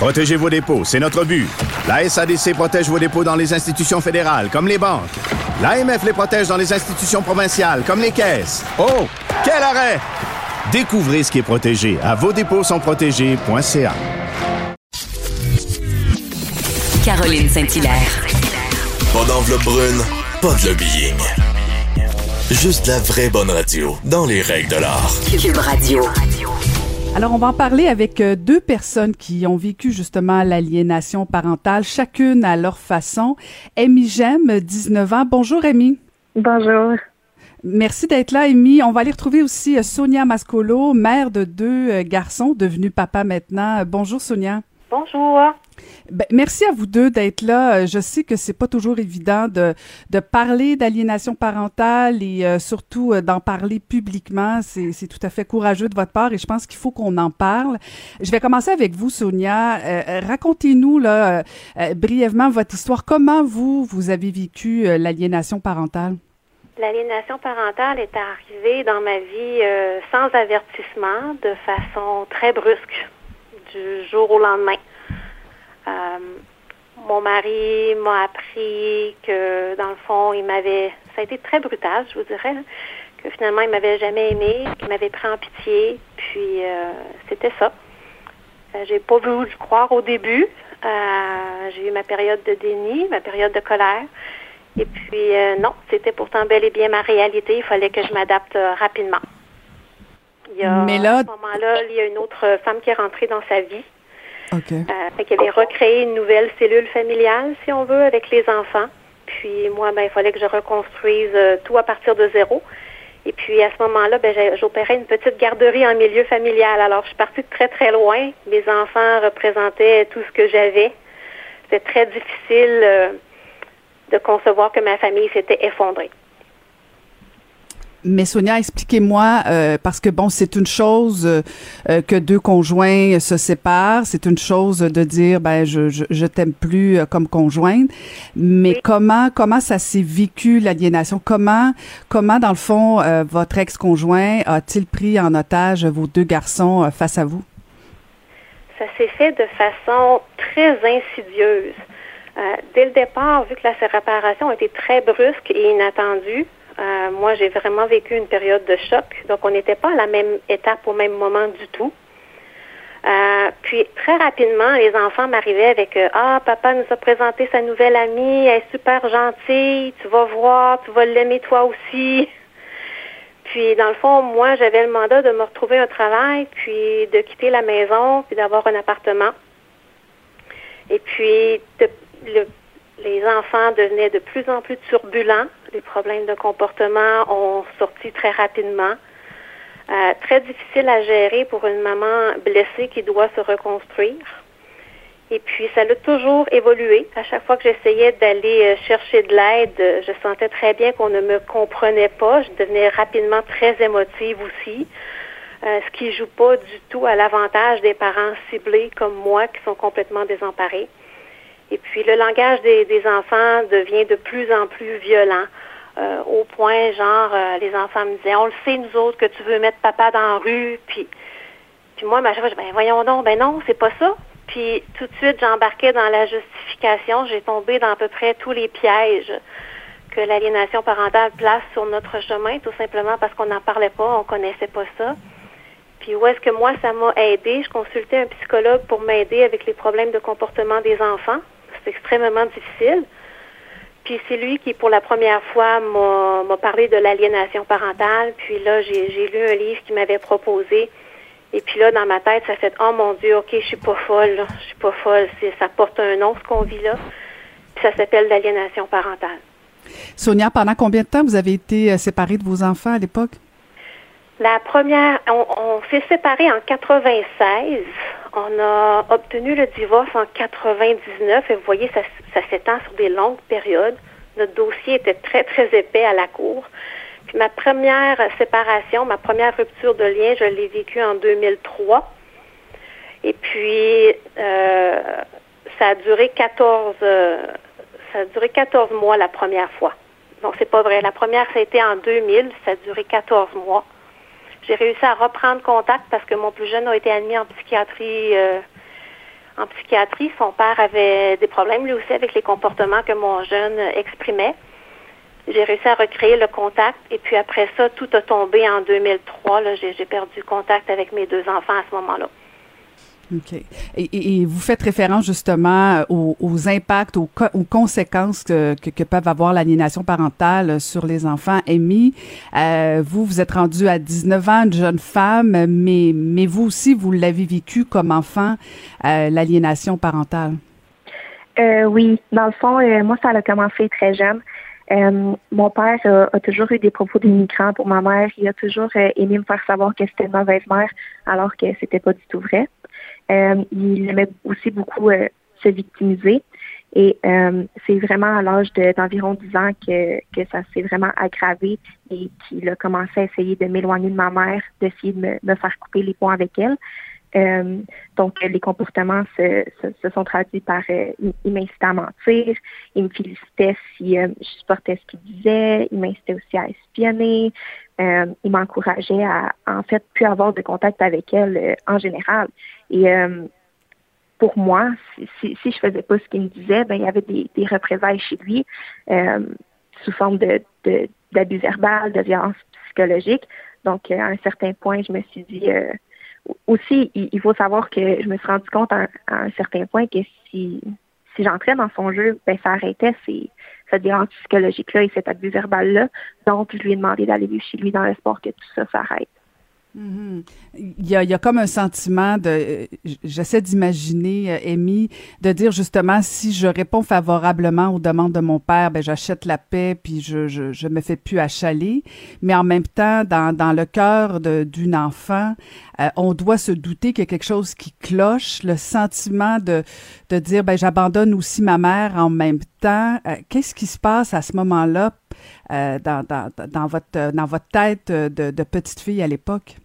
Protégez vos dépôts, c'est notre but. La SADC protège vos dépôts dans les institutions fédérales, comme les banques. L'AMF les protège dans les institutions provinciales, comme les caisses. Oh, quel arrêt! Découvrez ce qui est protégé à vos dépôts sont protégés.ca. Caroline Saint-Hilaire. Pas d'enveloppe brune, pas de lobbying. Juste la vraie bonne radio, dans les règles de l'art. Cube Radio. Alors, on va en parler avec euh, deux personnes qui ont vécu justement l'aliénation parentale, chacune à leur façon. Amy Gem, 19 ans. Bonjour, Amy. Bonjour. Merci d'être là, Amy. On va aller retrouver aussi euh, Sonia Mascolo, mère de deux euh, garçons, devenus papa maintenant. Bonjour, Sonia. Bonjour. Ben, merci à vous deux d'être là. Euh, je sais que c'est pas toujours évident de, de parler d'aliénation parentale et euh, surtout euh, d'en parler publiquement. C'est, tout à fait courageux de votre part et je pense qu'il faut qu'on en parle. Je vais commencer avec vous, Sonia. racontez-nous là brièvement votre histoire. Comment vous vous avez vécu l'aliénation parentale? L'aliénation parentale est arrivée dans ma vie sans avertissement, de façon très brusque, du jour au lendemain. Euh, mon mari m'a appris que, dans le fond, il m'avait. Ça a été très brutal, je vous dirais, que finalement, il m'avait jamais aimé, qu'il m'avait pris en pitié, puis euh, c'était ça. Euh, j'ai pas voulu le croire au début. j'ai eu ma période de déni, ma période de colère. Et puis, non, c'était pourtant bel et bien ma réalité. Il fallait que je m'adapte rapidement. Il y a, Mais là... à ce moment-là, il y a une autre femme qui est rentrée dans sa vie. OK. Euh, fait avait recréé une nouvelle cellule familiale, si on veut, avec les enfants. Puis moi, ben, il fallait que je reconstruise euh, tout à partir de zéro. Et puis à ce moment-là, ben, j'opérais une petite garderie en milieu familial. Alors, je suis partie de très, très loin. Mes enfants représentaient tout ce que j'avais. C'était très difficile euh, de concevoir que ma famille s'était effondrée. Mais Sonia, expliquez-moi, euh, parce que bon, c'est une chose euh, euh, que deux conjoints se séparent, c'est une chose de dire, ben, je, je, je t'aime plus comme conjointe, mais comment comment ça s'est vécu l'aliénation? Comment comment dans le fond votre ex-conjoint a-t-il pris en otage vos deux garçons face à vous? Ça s'est fait de façon très insidieuse. dès le départ, vu que la séparation a été très brusque et inattendue, euh, moi, j'ai vraiment vécu une période de choc. Donc, on n'était pas à la même étape au même moment du tout. Euh, puis très rapidement, les enfants m'arrivaient avec euh, Ah, papa nous a présenté sa nouvelle amie, elle est super gentille, tu vas voir, tu vas l'aimer toi aussi. Puis dans le fond, moi, j'avais le mandat de me retrouver un travail, puis de quitter la maison, puis d'avoir un appartement. Et puis le, les enfants devenaient de plus en plus turbulents. Les problèmes de comportement ont sorti très rapidement. Euh, très difficile à gérer pour une maman blessée qui doit se reconstruire. Et puis, ça a toujours évolué. À chaque fois que j'essayais d'aller euh, chercher de l'aide, je sentais très bien qu'on ne me comprenait pas. Je devenais rapidement très émotive aussi, euh, ce qui joue pas du tout à l'avantage des parents ciblés comme moi qui sont complètement désemparés. Et puis le langage des, enfants devient de plus en plus violent. Euh, au point, genre, euh, les enfants me disaient, on le sait, nous autres, que tu veux mettre papa dans la rue. Puis, puis moi, ma dis, ben voyons donc, ben non, c'est pas ça. Puis tout de suite, j'embarquais dans la justification. J'ai tombé dans à peu près tous les pièges que l'aliénation parentale place sur notre chemin, tout simplement parce qu'on n'en parlait pas, on connaissait pas ça. Puis où est-ce que moi, ça m'a aidé? Je consultais un psychologue pour m'aider avec les problèmes de comportement des enfants c'est extrêmement difficile. Puis c'est lui qui, pour la première fois, m'a parlé de l'aliénation parentale. Puis là, j'ai lu un livre qu'il m'avait proposé. Et puis là, dans ma tête, ça fait Oh mon Dieu, OK, je suis pas folle, là. je suis pas folle. Ça porte un nom, ce qu'on vit là. Puis ça s'appelle l'aliénation parentale. Sonia, pendant combien de temps vous avez été euh, séparée de vos enfants à l'époque? La première, on, s'est séparés en 96. On a obtenu le divorce en 99 et vous voyez, ça, s'étend sur des longues périodes. Notre dossier était très, très épais à la cour. Puis ma première séparation, ma première rupture de lien, je l'ai vécue en 2003. Et puis, euh, ça a duré 14, euh, ça a duré 14 mois la première fois. Donc, c'est pas vrai. La première, ça a été en 2000. Ça a duré 14 mois. J'ai réussi à reprendre contact parce que mon plus jeune a été admis en psychiatrie. Euh, en psychiatrie, son père avait des problèmes lui aussi avec les comportements que mon jeune exprimait. J'ai réussi à recréer le contact et puis après ça, tout a tombé en 2003. J'ai perdu contact avec mes deux enfants à ce moment-là. OK. Et, vous faites référence justement aux, impacts, aux, conséquences que, peuvent avoir l'aliénation parentale sur les enfants. Amy, euh, vous, vous êtes rendu à 19 ans, une jeune femme, mais, mais vous aussi, vous l'avez vécu comme enfant, euh, l'aliénation parentale. Euh, oui, dans le fond, euh, moi, ça a commencé très jeune. Euh, mon père a, toujours eu des propos d'immigrants pour ma mère. Il a toujours aimé me faire savoir que c'était une mauvaise mère, alors que c'était pas du tout vrai. Euh, il aimait aussi beaucoup euh, se victimiser. Et euh, c'est vraiment à l'âge d'environ 10 ans que, que ça s'est vraiment aggravé et qu'il a commencé à essayer de m'éloigner de ma mère, d'essayer de me, faire couper les ponts avec elle. donc, les comportements se, sont traduits par il m'incitait à mentir, il me félicitait si je supportais ce qu'il disait, il m'incitait aussi à espionner, il m'encourageait à en fait plus avoir de contact avec elle en général. Et euh, pour moi, si, si, je faisais pas ce qu'il me disait, ben il y avait des, représailles chez lui euh, sous forme d'abus verbal, de violence psychologique. Donc, euh, à un certain point, je me suis dit aussi, il, faut savoir que je me suis rendu compte à, un certain point que si si j'entrais dans son jeu, ben ça arrêtait cette violence psychologique-là et cet abus verbal-là. Donc, je lui ai demandé d'aller vivre chez lui dans l'espoir que tout ça s'arrête. Il, y a, il y a comme un sentiment de, j'essaie d'imaginer, euh, Amy, de dire justement si je réponds favorablement aux demandes de mon père, ben j'achète la paix puis je, je, je me fais plus achaler. Mais en même temps, dans, dans le cœur d'une enfant, euh, on doit se douter qu'il y a quelque chose qui cloche, le sentiment de, de dire ben j'abandonne aussi ma mère en même temps. Euh, qu'est-ce qui se passe à ce moment-là euh, dans, dans, dans, votre, dans votre tête de, de petite fille à l'époque?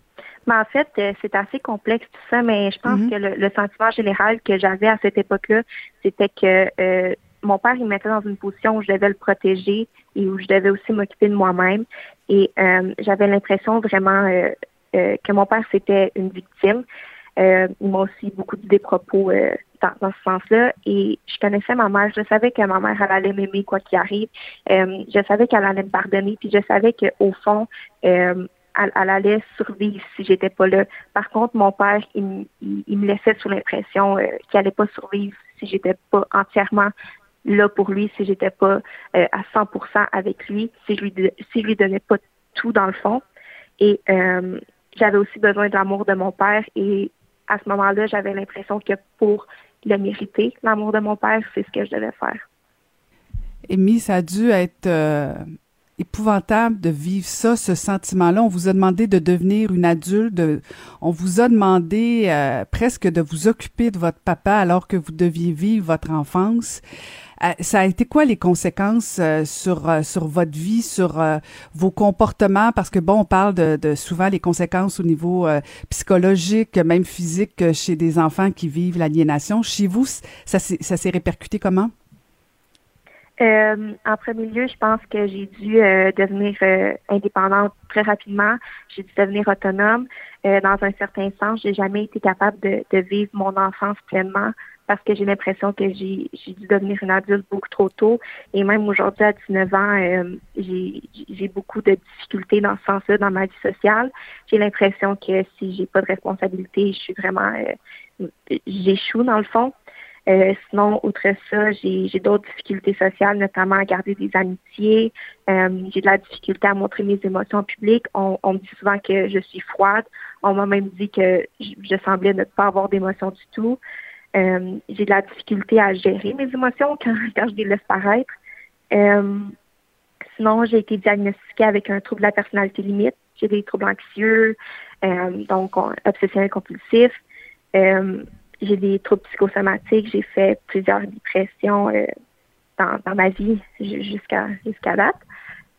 Mais en fait, c'est assez complexe tout ça, mais je pense mm-hmm. que le, sentiment général que j'avais à cette époque-là, c'était que mon père, il mettait dans une position où je devais le protéger et où je devais aussi m'occuper de moi-même. Et j'avais l'impression vraiment euh, que mon père, c'était une victime. Euh, il m'a aussi beaucoup dit des propos euh, dans, ce sens-là. Et je connaissais ma mère. Je savais que ma mère, elle allait m'aimer quoi qu'il arrive. je savais qu'elle allait me pardonner. Puis je savais qu'au fond, elle, allait survivre si j'étais pas là. Par contre, mon père, il, me laissait sous l'impression qu'il allait pas survivre si j'étais pas entièrement là pour lui, si j'étais pas à 100% avec lui, si je lui si je lui donnais pas tout dans le fond. Et j'avais aussi besoin de l'amour de mon père et à ce moment-là, j'avais l'impression que pour le mériter, l'amour de mon père, c'est ce que je devais faire. Amy, ça a dû être euh, épouvantable de vivre ça, ce sentiment-là. On vous a demandé de devenir une adulte, on vous a demandé euh, presque de vous occuper de votre papa alors que vous deviez vivre votre enfance. Euh, ça a été quoi les conséquences euh, sur euh, sur votre vie, sur vos comportements? Parce que bon, on parle de, de souvent les conséquences au niveau psychologique, même physique, chez des enfants qui vivent l'aliénation. Chez vous, ça s'est répercuté comment? En premier lieu, je pense que j'ai dû devenir indépendante très rapidement. J'ai dû devenir autonome. dans un certain sens, j'ai jamais été capable de, de, vivre mon enfance pleinement parce que j'ai l'impression que j'ai dû devenir une adulte beaucoup trop tôt. Et même aujourd'hui, à 19 ans, euh, j'ai beaucoup de difficultés dans ce sens-là dans ma vie sociale. J'ai l'impression que si j'ai pas de responsabilité, je suis vraiment euh, j'échoue dans le fond. Euh, sinon, outre ça, j'ai d'autres difficultés sociales, notamment à garder des amitiés. j'ai de la difficulté à montrer mes émotions en public. On, on, me dit souvent que je suis froide. On m'a même dit que je semblais ne pas avoir d'émotions du tout. Euh, j'ai de la difficulté à gérer mes émotions quand, quand je les laisse paraître. Euh, sinon, j'ai été diagnostiquée avec un trouble de la personnalité limite. J'ai des troubles anxieux, euh, donc obsessionnel compulsif. J'ai des troubles psychosomatiques, j'ai fait plusieurs dépressions dans, dans ma vie jusqu'à jusqu'à date.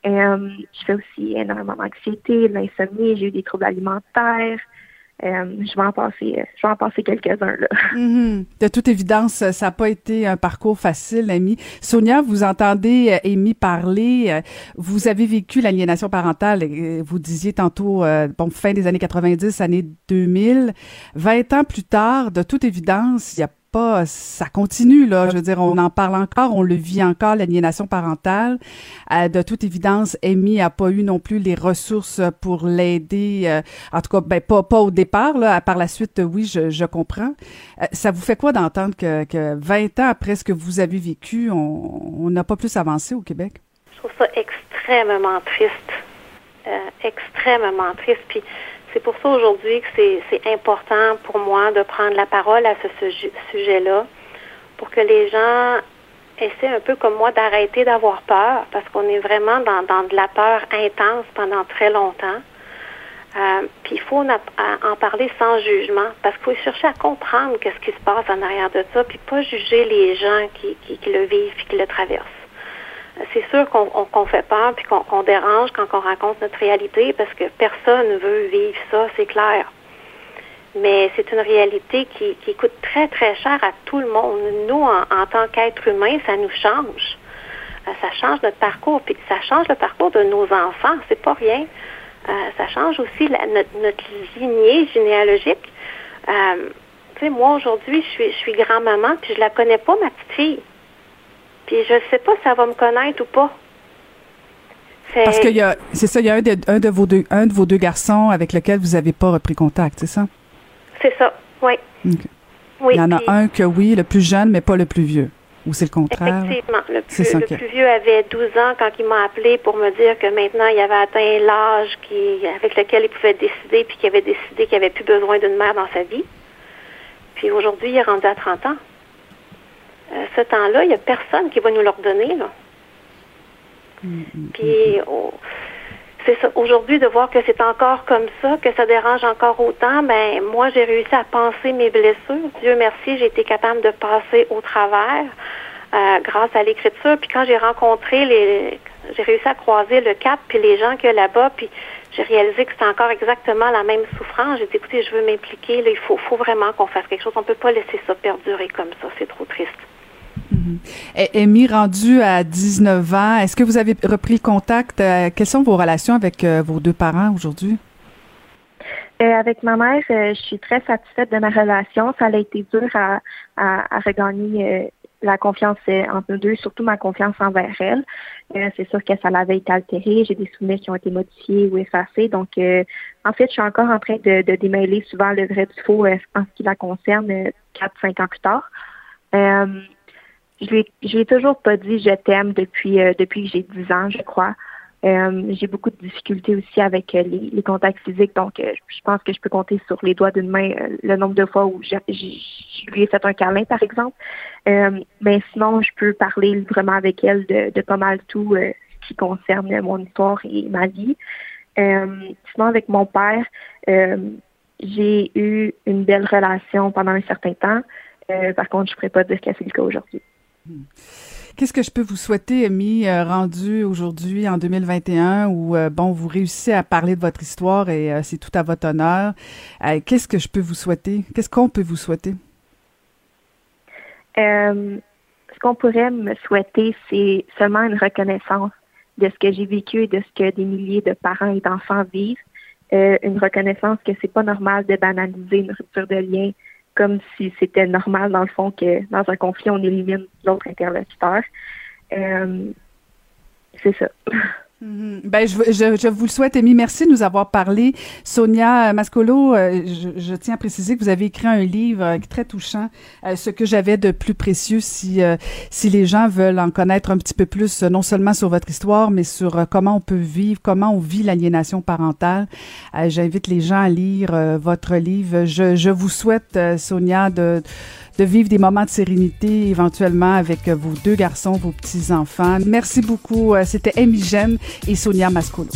Euh, je fais aussi énormément d'anxiété, de l'insomnie, j'ai eu des troubles alimentaires. Euh, je vais en passer, je vais en passer quelques-uns là. Mm-hmm. De toute évidence, ça n'a pas été un parcours facile, Amy. Sonia, vous entendez euh, Amy parler. Vous avez vécu l'aliénation parentale. Vous disiez tantôt, bon, fin des années 90, années 2000. 20 ans plus tard, de toute évidence, il y a ça continue là. Je veux dire, on en parle encore, on le vit encore l'aliénation parentale. Euh, de toute évidence, Amy a pas eu non plus les ressources pour l'aider. Euh, en tout cas, ben pas au départ là. Par la suite, oui, je, je comprends. Euh, ça vous fait quoi d'entendre que, que 20 ans après ce que vous avez vécu, on n'a pas plus avancé au Québec? Je trouve ça extrêmement triste, extrêmement triste. Puis c'est pour ça aujourd'hui que c'est important pour moi de prendre la parole à ce sujet-là, pour que les gens essaient un peu comme moi d'arrêter d'avoir peur, parce qu'on est vraiment dans, de la peur intense pendant très longtemps. Euh, puis il faut en parler sans jugement, parce qu'il faut chercher à comprendre qu'est-ce qui se passe en arrière de ça, puis pas juger les gens qui, qui le vivent et qui le traversent c'est sûr qu'on fait peur puis qu'on dérange quand on raconte notre réalité parce que personne ne veut vivre ça, c'est clair. Mais c'est une réalité qui, coûte très, très cher à tout le monde. Nous, en, tant qu'êtres humains, ça nous change. Euh, ça change notre parcours, puis ça change le parcours de nos enfants, c'est pas rien. Euh, ça change aussi notre, lignée généalogique. Euh, tu sais, moi, aujourd'hui, je suis, je suis grand-maman, puis je la connais pas, ma petite fille. Puis je sais pas si ça va me connaître ou pas. Parce qu'il y a, c'est ça, il y a un de, un de, vos deux, un de vos deux garçons avec lequel vous n'avez pas repris contact, c'est ça? C'est ça, oui. oui. Il y en a un que oui, le plus jeune, mais pas le plus vieux. Ou c'est le contraire? Effectivement. Le plus, le plus vieux avait 12 ans quand il m'a appelé pour me dire que maintenant il avait atteint l'âge qui, avec lequel il pouvait décider, puis qu'il avait décidé qu'il avait plus besoin d'une mère dans sa vie. Puis aujourd'hui, il est rendu à 30 ans. Euh, ce temps-là, il n'y a personne qui va nous l'ordonner. Là. Mm-hmm. Puis c'est ça. Aujourd'hui, de voir que c'est encore comme ça, que ça dérange encore autant, ben moi, j'ai réussi à penser mes blessures. Dieu merci, j'ai été capable de passer au travers euh, grâce à l'écriture. Puis quand j'ai rencontré les, j'ai réussi à croiser le cap puis les gens que là-bas, puis j'ai réalisé que c'était encore exactement la même souffrance. J'ai dit, écoutez, je veux m'impliquer. il faut, faut vraiment qu'on fasse quelque chose. On ne peut pas laisser ça perdurer comme ça. C'est trop triste. Mm-hmm. Amy, rendue à 19 ans, est-ce que vous avez repris contact? Euh, quelles sont vos relations avec euh, vos deux parents aujourd'hui? Euh, avec ma mère, je suis très satisfaite de ma relation. Ça a été dur à, regagner la confiance entre nous deux, surtout ma confiance envers elle. c'est sûr que ça l'avait été altéré. J'ai des souvenirs qui ont été modifiés ou effacés. Donc, en fait, je suis encore en train de, démêler souvent le vrai du faux en ce qui la concerne, 4-5 ans plus tard je lui, je lui toujours pas dit je t'aime depuis euh, depuis que j'ai 10 ans, je crois. Euh, j'ai beaucoup de difficultés aussi avec euh, les, les, contacts physiques, donc je pense que je peux compter sur les doigts d'une main le nombre de fois où je, lui ai fait un câlin, par exemple. mais sinon, je peux parler librement avec elle de, de pas mal tout ce qui concerne mon histoire et ma vie. sinon, avec mon père, j'ai eu une belle relation pendant un certain temps. par contre, je ne pourrais pas dire que c'est le cas aujourd'hui. Qu'est-ce que je peux vous souhaiter, Amy, euh, rendu aujourd'hui en 2021 où, euh, bon, vous réussissez à parler de votre histoire et euh, c'est tout à votre honneur. Qu'est-ce que je peux vous souhaiter? Qu'est-ce qu'on peut vous souhaiter? ce qu'on pourrait me souhaiter, c'est seulement une reconnaissance de ce que j'ai vécu et de ce que des milliers de parents et d'enfants vivent. une reconnaissance que c'est pas normal de banaliser une rupture de lien, comme si c'était normal, dans le fond, que dans un conflit, on élimine l'autre interlocuteur. Euh, c'est ça. Mhm. Ben, je, je, je, vous le souhaite, Amy. Merci de nous avoir parlé. Sonia Mascolo, euh, je, je, tiens à préciser que vous avez écrit un livre euh, très touchant, euh, ce que j'avais de plus précieux si, si les gens veulent en connaître un petit peu plus, non seulement sur votre histoire, mais sur comment on peut vivre, comment on vit l'aliénation parentale. J'invite les gens à lire votre livre. Je, je vous souhaite, Sonia, de de vivre des moments de sérénité éventuellement avec vos deux garçons, vos petits-enfants. Merci beaucoup. Euh, c'était Amy Gem et Sonia Mascolo.